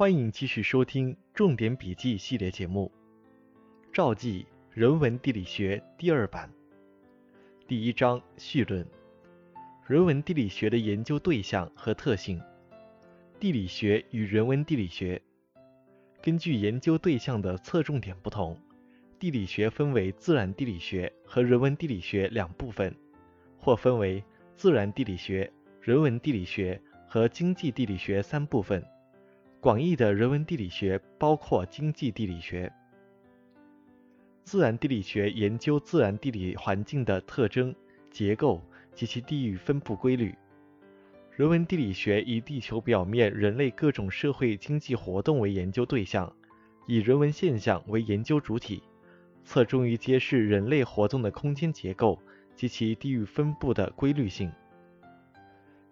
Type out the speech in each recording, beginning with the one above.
欢迎继续收听重点笔记系列节目《赵记人文地理学》第二版，第一章序论：人文地理学的研究对象和特性。地理学与人文地理学，根据研究对象的侧重点不同，地理学分为自然地理学和人文地理学两部分，或分为自然地理学、人文地理学和经济地理学三部分。广义的人文地理学包括经济地理学。自然地理学研究自然地理环境的特征、结构及其地域分布规律。人文地理学以地球表面人类各种社会经济活动为研究对象，以人文现象为研究主体，侧重于揭示人类活动的空间结构及其地域分布的规律性。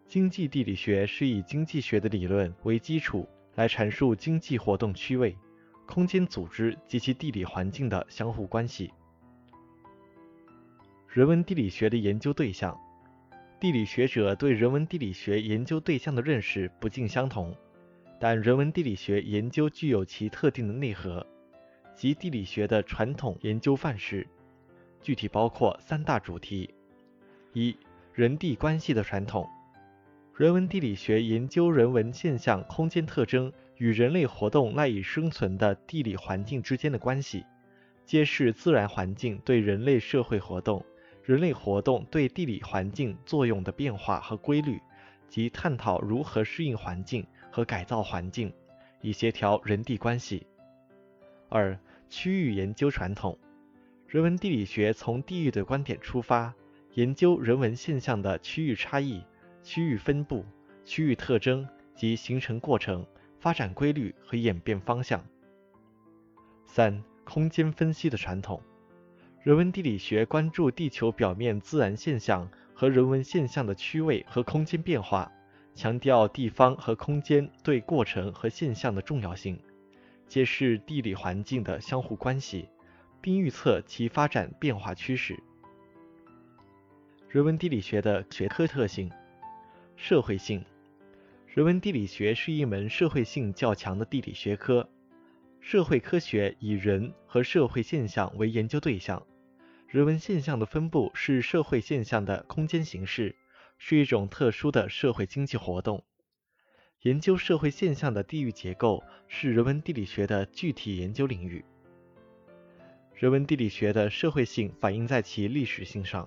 经济地理学是以经济学的理论为基础。来阐述经济活动区位、空间组织及其地理环境的相互关系。人文地理学的研究对象，地理学者对人文地理学研究对象的认识不尽相同，但人文地理学研究具有其特定的内核及地理学的传统研究范式，具体包括三大主题：一、人地关系的传统。人文地理学研究人文现象空间特征与人类活动赖以生存的地理环境之间的关系，揭示自然环境对人类社会活动、人类活动对地理环境作用的变化和规律，及探讨如何适应环境和改造环境，以协调人地关系。二、区域研究传统。人文地理学从地域的观点出发，研究人文现象的区域差异。区域分布、区域特征及形成过程、发展规律和演变方向。三、空间分析的传统。人文地理学关注地球表面自然现象和人文现象的区位和空间变化，强调地方和空间对过程和现象的重要性，揭示地理环境的相互关系，并预测其发展变化趋势。人文地理学的学科特性。社会性，人文地理学是一门社会性较强的地理学科。社会科学以人和社会现象为研究对象，人文现象的分布是社会现象的空间形式，是一种特殊的社会经济活动。研究社会现象的地域结构是人文地理学的具体研究领域。人文地理学的社会性反映在其历史性上，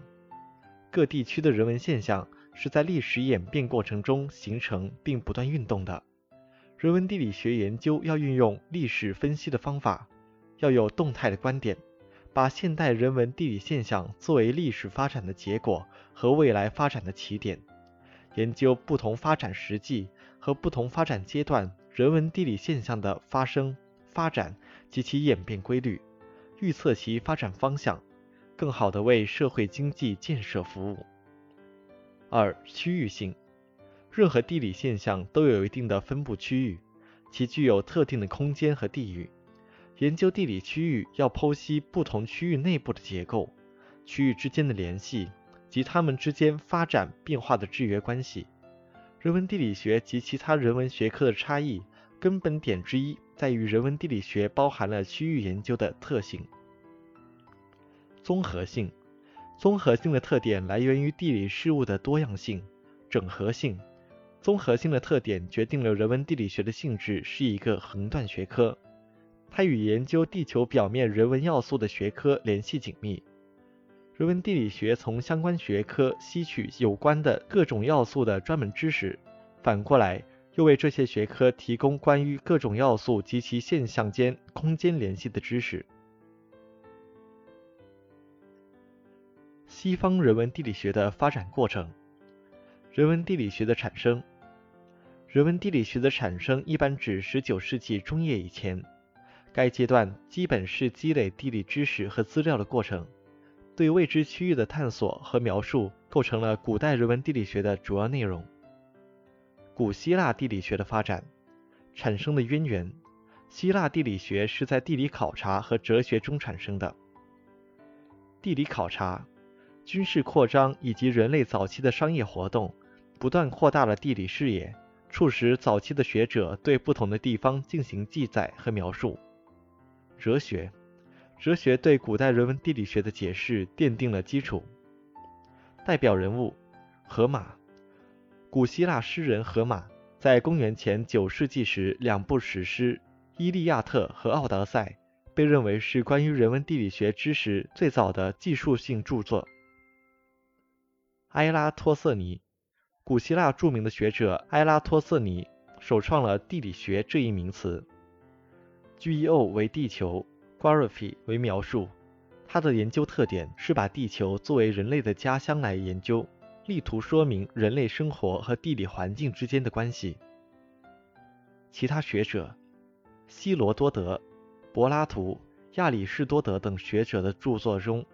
各地区的人文现象。是在历史演变过程中形成并不断运动的。人文地理学研究要运用历史分析的方法，要有动态的观点，把现代人文地理现象作为历史发展的结果和未来发展的起点，研究不同发展实际和不同发展阶段人文地理现象的发生、发展及其演变规律，预测其发展方向，更好地为社会经济建设服务。二、区域性，任何地理现象都有一定的分布区域，其具有特定的空间和地域。研究地理区域要剖析不同区域内部的结构、区域之间的联系及它们之间发展变化的制约关系。人文地理学及其他人文学科的差异根本点之一在于人文地理学包含了区域研究的特性。综合性。综合性的特点来源于地理事物的多样性、整合性。综合性的特点决定了人文地理学的性质是一个横断学科，它与研究地球表面人文要素的学科联系紧密。人文地理学从相关学科吸取有关的各种要素的专门知识，反过来又为这些学科提供关于各种要素及其现象间空间联系的知识。西方人文地理学的发展过程，人文地理学的产生。人文地理学的产生一般指19世纪中叶以前，该阶段基本是积累地理知识和资料的过程，对未知区域的探索和描述构成了古代人文地理学的主要内容。古希腊地理学的发展产生的渊源，希腊地理学是在地理考察和哲学中产生的。地理考察。军事扩张以及人类早期的商业活动，不断扩大了地理视野，促使早期的学者对不同的地方进行记载和描述。哲学，哲学对古代人文地理学的解释奠定了基础。代表人物：荷马。古希腊诗人荷马在公元前九世纪时，两部史诗《伊利亚特》和《奥德赛》被认为是关于人文地理学知识最早的技术性著作。埃拉托瑟尼。古希腊著名的学者埃拉托瑟尼首创了地理学这一名词。Geo 为地球，Graphy 为描述。他的研究特点是把地球作为人类的家乡来研究，力图说明人类生活和地理环境之间的关系。其他学者希罗多德、柏拉图、亚里士多德等学者的著作中，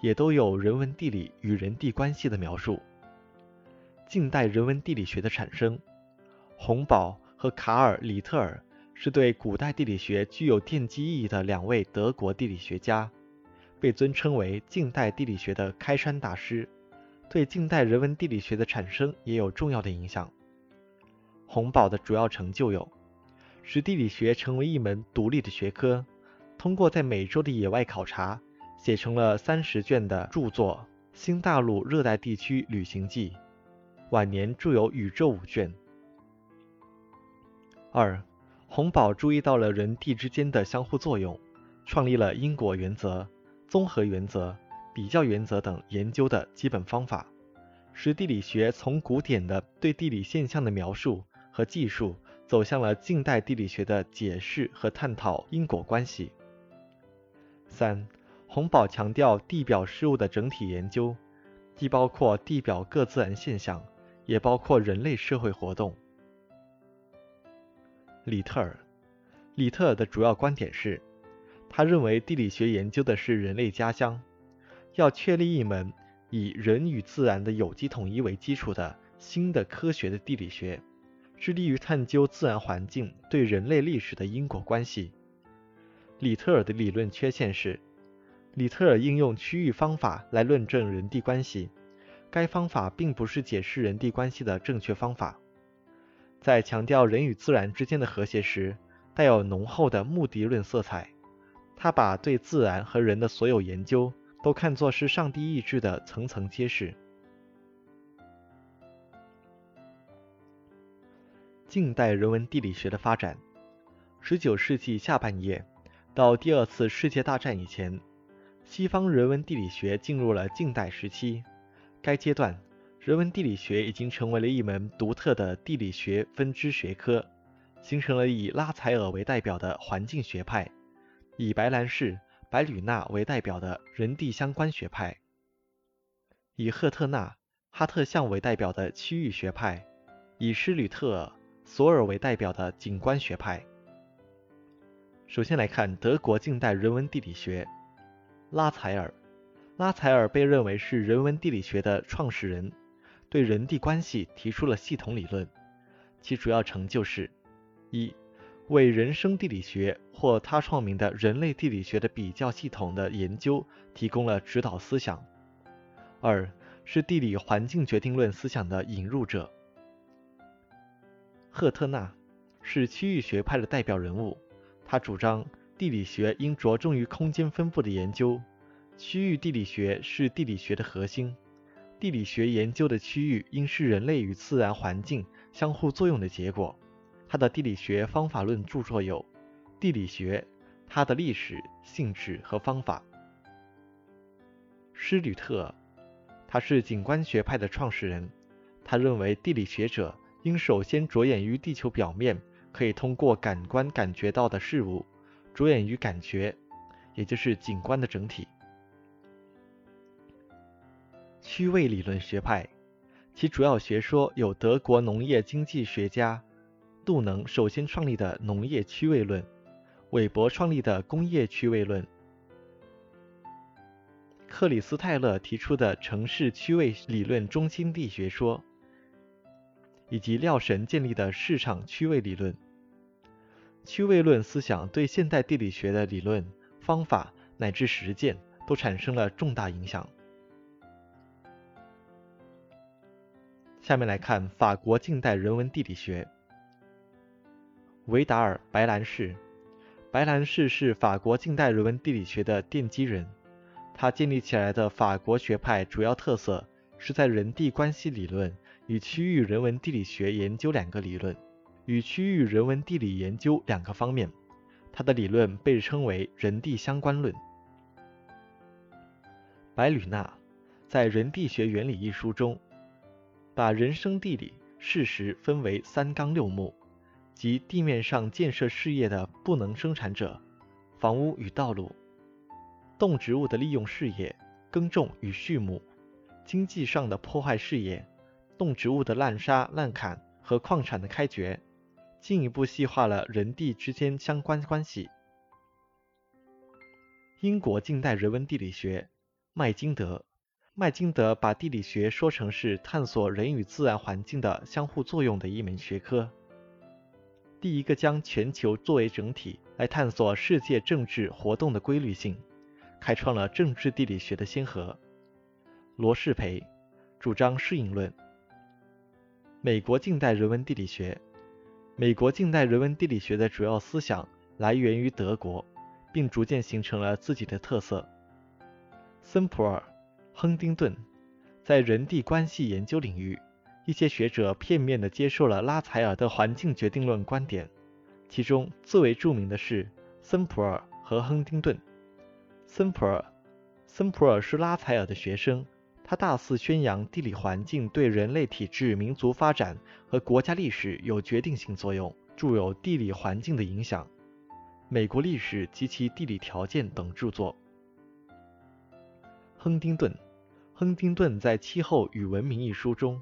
也都有人文地理与人地关系的描述。近代人文地理学的产生，洪堡和卡尔·里特尔是对古代地理学具有奠基意义的两位德国地理学家，被尊称为近代地理学的开山大师，对近代人文地理学的产生也有重要的影响。洪堡的主要成就有，使地理学成为一门独立的学科，通过在美洲的野外考察，写成了三十卷的著作《新大陆热带地区旅行记》。晚年著有《宇宙》五卷。二，洪堡注意到了人地之间的相互作用，创立了因果原则、综合原则、比较原则等研究的基本方法，使地理学从古典的对地理现象的描述和技术，走向了近代地理学的解释和探讨因果关系。三，洪堡强调地表事物的整体研究，既包括地表各自然现象。也包括人类社会活动。里特尔，里特尔的主要观点是，他认为地理学研究的是人类家乡，要确立一门以人与自然的有机统一为基础的新的科学的地理学，致力于探究自然环境对人类历史的因果关系。里特尔的理论缺陷是，里特尔应用区域方法来论证人地关系。该方法并不是解释人地关系的正确方法，在强调人与自然之间的和谐时，带有浓厚的目的论色彩。他把对自然和人的所有研究都看作是上帝意志的层层揭示。近代人文地理学的发展，十九世纪下半叶到第二次世界大战以前，西方人文地理学进入了近代时期。该阶段，人文地理学已经成为了一门独特的地理学分支学科，形成了以拉采尔为代表的环境学派，以白兰氏、白吕纳为代表的人地相关学派，以赫特纳、哈特相为代表的区域学派，以施吕特尔、索尔为代表的景观学派。首先来看德国近代人文地理学，拉采尔。拉采尔被认为是人文地理学的创始人，对人地关系提出了系统理论。其主要成就是一为人生地理学或他创名的人类地理学的比较系统的研究提供了指导思想；二是地理环境决定论思想的引入者。赫特纳是区域学派的代表人物，他主张地理学应着重于空间分布的研究。区域地理学是地理学的核心，地理学研究的区域应是人类与自然环境相互作用的结果。他的地理学方法论著作有《地理学：它的历史、性质和方法》。施吕特，他是景观学派的创始人，他认为地理学者应首先着眼于地球表面可以通过感官感觉到的事物，着眼于感觉，也就是景观的整体。区位理论学派，其主要学说有德国农业经济学家杜能首先创立的农业区位论，韦伯创立的工业区位论，克里斯泰勒提出的城市区位理论中心地学说，以及廖神建立的市场区位理论。区位论思想对现代地理学的理论、方法乃至实践都产生了重大影响。下面来看法国近代人文地理学。维达尔·白兰氏。白兰氏是法国近代人文地理学的奠基人。他建立起来的法国学派主要特色是在人地关系理论与区域人文地理学研究两个理论与区域人文地理研究两个方面。他的理论被称为人地相关论。白吕纳在《人地学原理》一书中，把人生地理事实分为三纲六目，即地面上建设事业的不能生产者，房屋与道路；动植物的利用事业，耕种与畜牧；经济上的破坏事业，动植物的滥杀滥砍和矿产的开掘。进一步细化了人地之间相关关系。英国近代人文地理学，麦金德。麦金德把地理学说成是探索人与自然环境的相互作用的一门学科，第一个将全球作为整体来探索世界政治活动的规律性，开创了政治地理学的先河。罗士培主张适应论。美国近代人文地理学。美国近代人文地理学的主要思想来源于德国，并逐渐形成了自己的特色。森普尔、亨丁顿在人地关系研究领域，一些学者片面地接受了拉采尔的环境决定论观点，其中最为著名的是森普尔和亨丁顿。森普尔，森普尔是拉采尔的学生。他大肆宣扬地理环境对人类体质、民族发展和国家历史有决定性作用，著有《地理环境的影响》《美国历史及其地理条件》等著作。亨丁顿，亨丁顿在《气候与文明》一书中，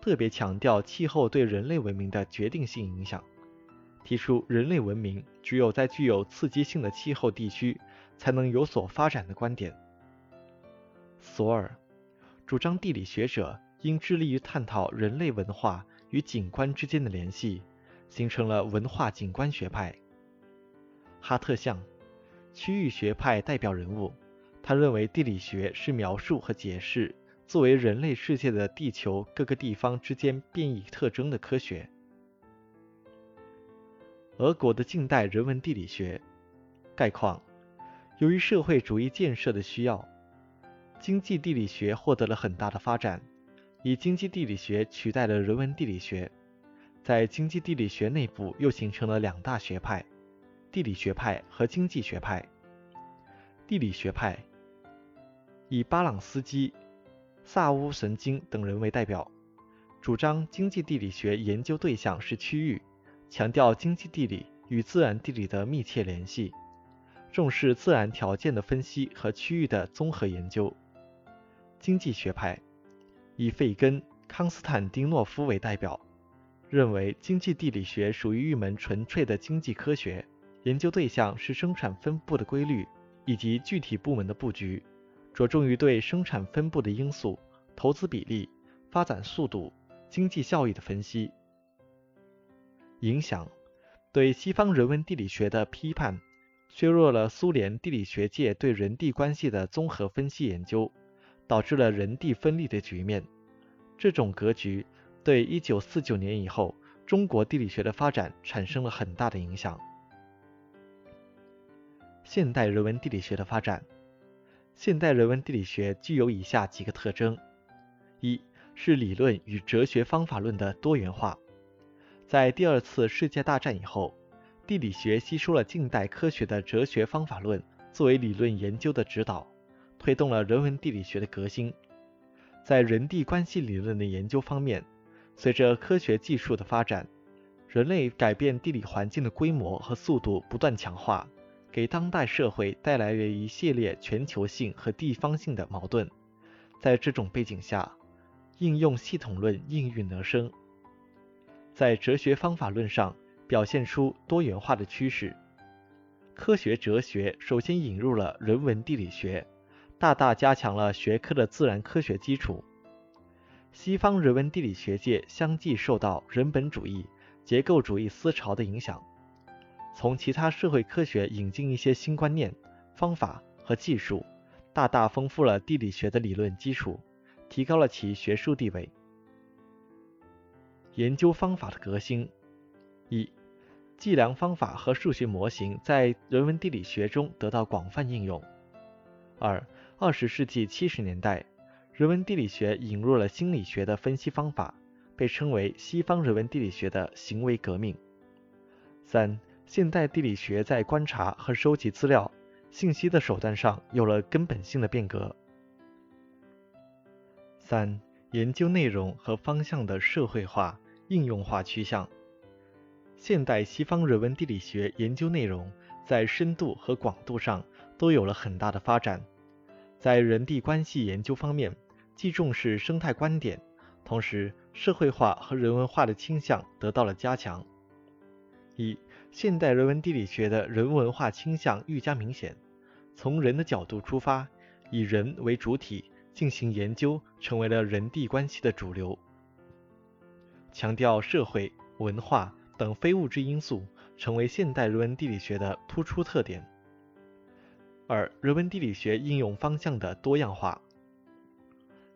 特别强调气候对人类文明的决定性影响，提出人类文明只有在具有刺激性的气候地区才能有所发展的观点。索尔。主张地理学者应致力于探讨人类文化与景观之间的联系，形成了文化景观学派。哈特相，区域学派代表人物，他认为地理学是描述和解释作为人类世界的地球各个地方之间变异特征的科学。俄国的近代人文地理学概况，由于社会主义建设的需要。经济地理学获得了很大的发展，以经济地理学取代了人文地理学。在经济地理学内部又形成了两大学派：地理学派和经济学派。地理学派以巴朗斯基、萨乌神经等人为代表，主张经济地理学研究对象是区域，强调经济地理与自然地理的密切联系，重视自然条件的分析和区域的综合研究。经济学派以费根、康斯坦丁诺夫为代表，认为经济地理学属于一门纯粹的经济科学，研究对象是生产分布的规律以及具体部门的布局，着重于对生产分布的因素、投资比例、发展速度、经济效益的分析。影响对西方人文地理学的批判，削弱了苏联地理学界对人地关系的综合分析研究。导致了人地分立的局面。这种格局对1949年以后中国地理学的发展产生了很大的影响。现代人文地理学的发展，现代人文地理学具有以下几个特征：一是理论与哲学方法论的多元化。在第二次世界大战以后，地理学吸收了近代科学的哲学方法论作为理论研究的指导。推动了人文地理学的革新。在人地关系理论的研究方面，随着科学技术的发展，人类改变地理环境的规模和速度不断强化，给当代社会带来了一系列全球性和地方性的矛盾。在这种背景下，应用系统论应运而生，在哲学方法论上表现出多元化的趋势。科学哲学首先引入了人文地理学。大大加强了学科的自然科学基础。西方人文地理学界相继受到人本主义、结构主义思潮的影响，从其他社会科学引进一些新观念、方法和技术，大大丰富了地理学的理论基础，提高了其学术地位。研究方法的革新：一、计量方法和数学模型在人文地理学中得到广泛应用。二、二十世纪七十年代，人文地理学引入了心理学的分析方法，被称为西方人文地理学的行为革命。三、现代地理学在观察和收集资料、信息的手段上有了根本性的变革。三、研究内容和方向的社会化、应用化趋向。现代西方人文地理学研究内容在深度和广度上都有了很大的发展。在人地关系研究方面，既重视生态观点，同时社会化和人文化的倾向得到了加强。一、现代人文地理学的人文化倾向愈加明显，从人的角度出发，以人为主体进行研究，成为了人地关系的主流。强调社会文化。等非物质因素成为现代人文地理学的突出特点。二、人文地理学应用方向的多样化。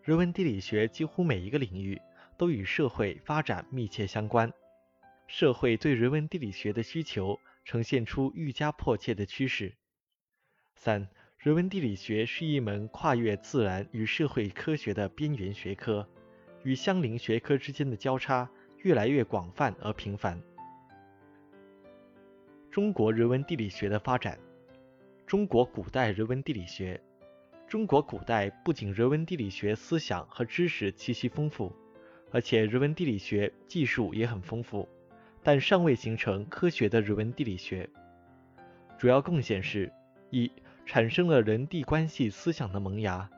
人文地理学几乎每一个领域都与社会发展密切相关，社会对人文地理学的需求呈现出愈加迫切的趋势。三、人文地理学是一门跨越自然与社会科学的边缘学科，与相邻学科之间的交叉越来越广泛而频繁。中国人文地理学的发展。中国古代人文地理学。中国古代不仅人文地理学思想和知识极其丰富，而且人文地理学技术也很丰富，但尚未形成科学的人文地理学。主要贡献是：一、产生了人地关系思想的萌芽，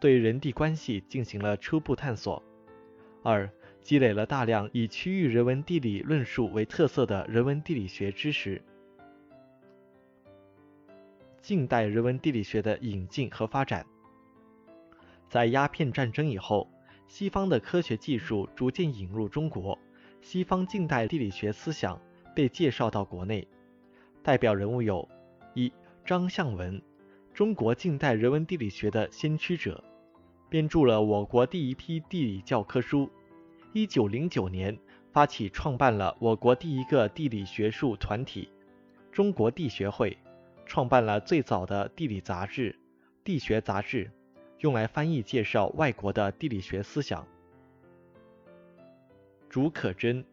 对人地关系进行了初步探索；二、积累了大量以区域人文地理论述为特色的人文地理学知识。近代人文地理学的引进和发展，在鸦片战争以后，西方的科学技术逐渐引入中国，西方近代地理学思想被介绍到国内。代表人物有：一、张向文，中国近代人文地理学的先驱者，编著了我国第一批地理教科书。一九零九年，发起创办了我国第一个地理学术团体——中国地学会。创办了最早的地理杂志《地学杂志》，用来翻译介绍外国的地理学思想。竺可桢，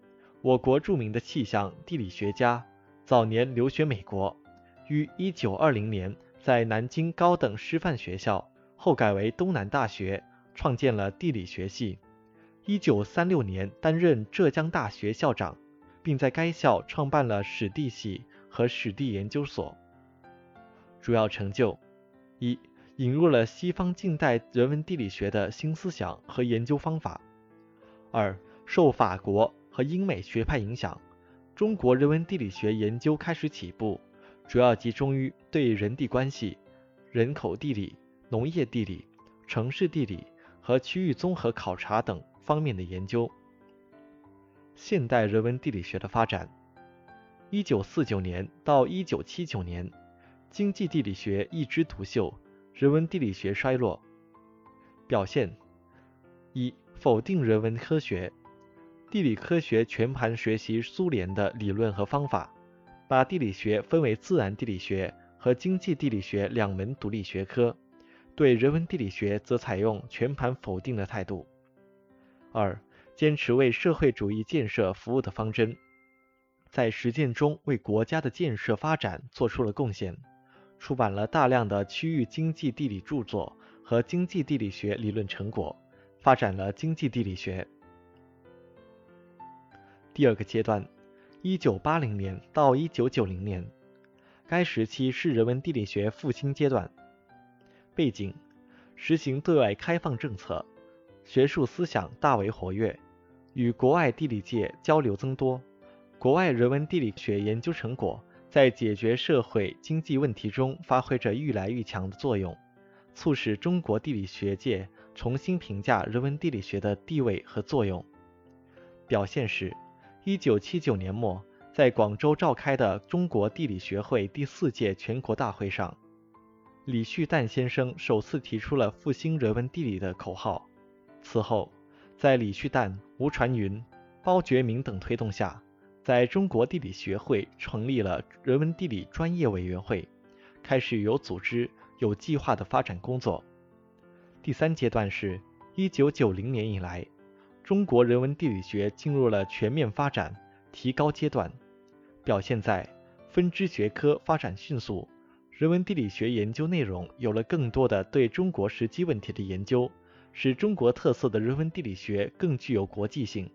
我国著名的气象地理学家，早年留学美国，于1920年在南京高等师范学校（后改为东南大学）创建了地理学系。1936年担任浙江大学校长，并在该校创办了史地系和史地研究所。主要成就：一、引入了西方近代人文地理学的新思想和研究方法；二、受法国和英美学派影响，中国人文地理学研究开始起步，主要集中于对人地关系、人口地理、农业地理、城市地理和区域综合考察等方面的研究。现代人文地理学的发展：一九四九年到一九七九年。经济地理学一枝独秀，人文地理学衰落。表现：一、否定人文科学，地理科学全盘学习苏联的理论和方法，把地理学分为自然地理学和经济地理学两门独立学科，对人文地理学则采用全盘否定的态度。二、坚持为社会主义建设服务的方针，在实践中为国家的建设发展做出了贡献。出版了大量的区域经济地理著作和经济地理学理论成果，发展了经济地理学。第二个阶段，一九八零年到一九九零年，该时期是人文地理学复兴阶段。背景：实行对外开放政策，学术思想大为活跃，与国外地理界交流增多，国外人文地理学研究成果。在解决社会经济问题中发挥着愈来愈强的作用，促使中国地理学界重新评价人文地理学的地位和作用。表现是：一九七九年末，在广州召开的中国地理学会第四届全国大会上，李旭旦先生首次提出了复兴人文地理的口号。此后，在李旭旦、吴传云、包觉明等推动下，在中国地理学会成立了人文地理专业委员会，开始有组织、有计划的发展工作。第三阶段是1990年以来，中国人文地理学进入了全面发展、提高阶段，表现在分支学科发展迅速，人文地理学研究内容有了更多的对中国实际问题的研究，使中国特色的人文地理学更具有国际性。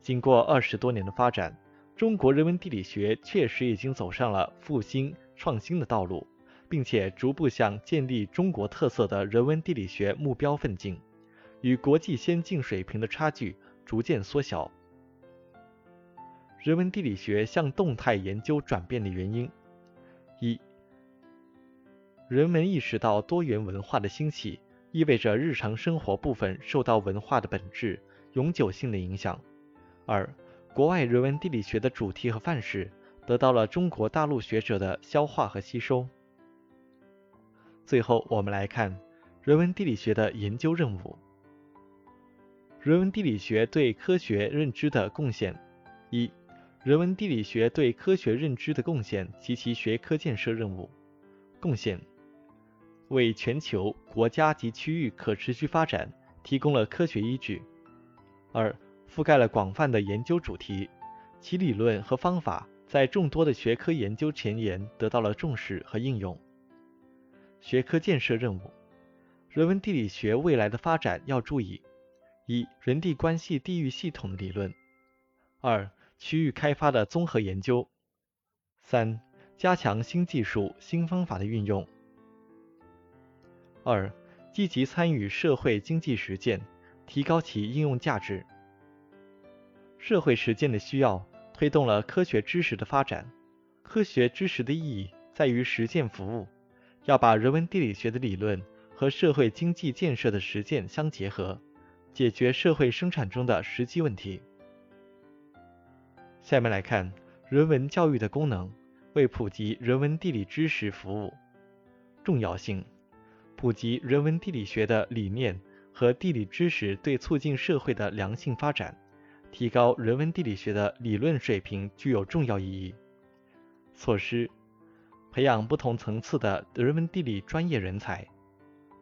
经过二十多年的发展，中国人文地理学确实已经走上了复兴创新的道路。并且逐步向建立中国特色的人文地理学目标奋进，与国际先进水平的差距逐渐缩小。人文地理学向动态研究转变的原因：一、人们意识到多元文化的兴起意味着日常生活部分受到文化的本质永久性的影响；二、国外人文地理学的主题和范式得到了中国大陆学者的消化和吸收。最后，我们来看人文地理学的研究任务。人文地理学对科学认知的贡献：一、人文地理学对科学认知的贡献及其学科建设任务。贡献：为全球、国家及区域可持续发展提供了科学依据。二、覆盖了广泛的研究主题，其理论和方法在众多的学科研究前沿得到了重视和应用。学科建设任务：人文地理学未来的发展要注意：一、人地关系地域系统理论；二、区域开发的综合研究；三、加强新技术新方法的运用；二、积极参与社会经济实践，提高其应用价值。社会实践的需要推动了科学知识的发展。科学知识的意义在于实践服务。要把人文地理学的理论和社会经济建设的实践相结合，解决社会生产中的实际问题。下面来看人文教育的功能，为普及人文地理知识服务。重要性：普及人文地理学的理念和地理知识对促进社会的良性发展、提高人文地理学的理论水平具有重要意义。措施。培养不同层次的人文地理专业人才。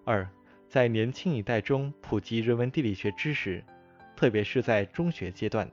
二，在年轻一代中普及人文地理学知识，特别是在中学阶段。